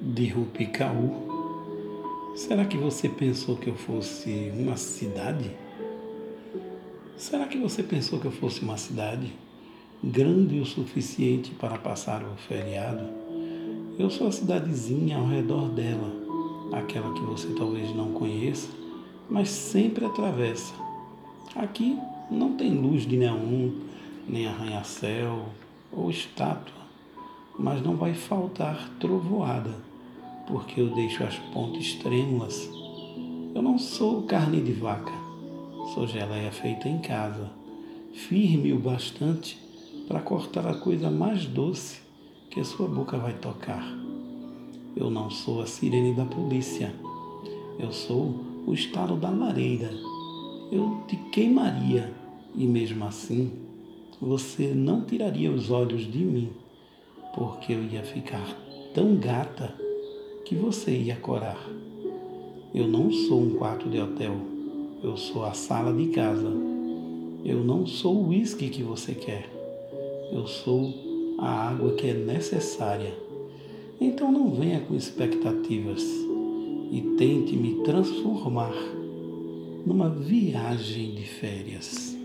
de Rupicaú. Será que você pensou que eu fosse uma cidade? Será que você pensou que eu fosse uma cidade grande o suficiente para passar o feriado? Eu sou a cidadezinha ao redor dela, aquela que você talvez não conheça, mas sempre atravessa. Aqui não tem luz de neon, nem arranha-céu ou estátua, mas não vai faltar trovoada, porque eu deixo as pontes trêmulas. Eu não sou carne de vaca, sou geleia feita em casa, firme o bastante para cortar a coisa mais doce que sua boca vai tocar. Eu não sou a sirene da polícia, eu sou o estalo da lareira. Eu te queimaria e mesmo assim você não tiraria os olhos de mim, porque eu ia ficar tão gata que você ia corar. Eu não sou um quarto de hotel, eu sou a sala de casa. Eu não sou o uísque que você quer, eu sou a água que é necessária. Então não venha com expectativas e tente me transformar numa viagem de férias.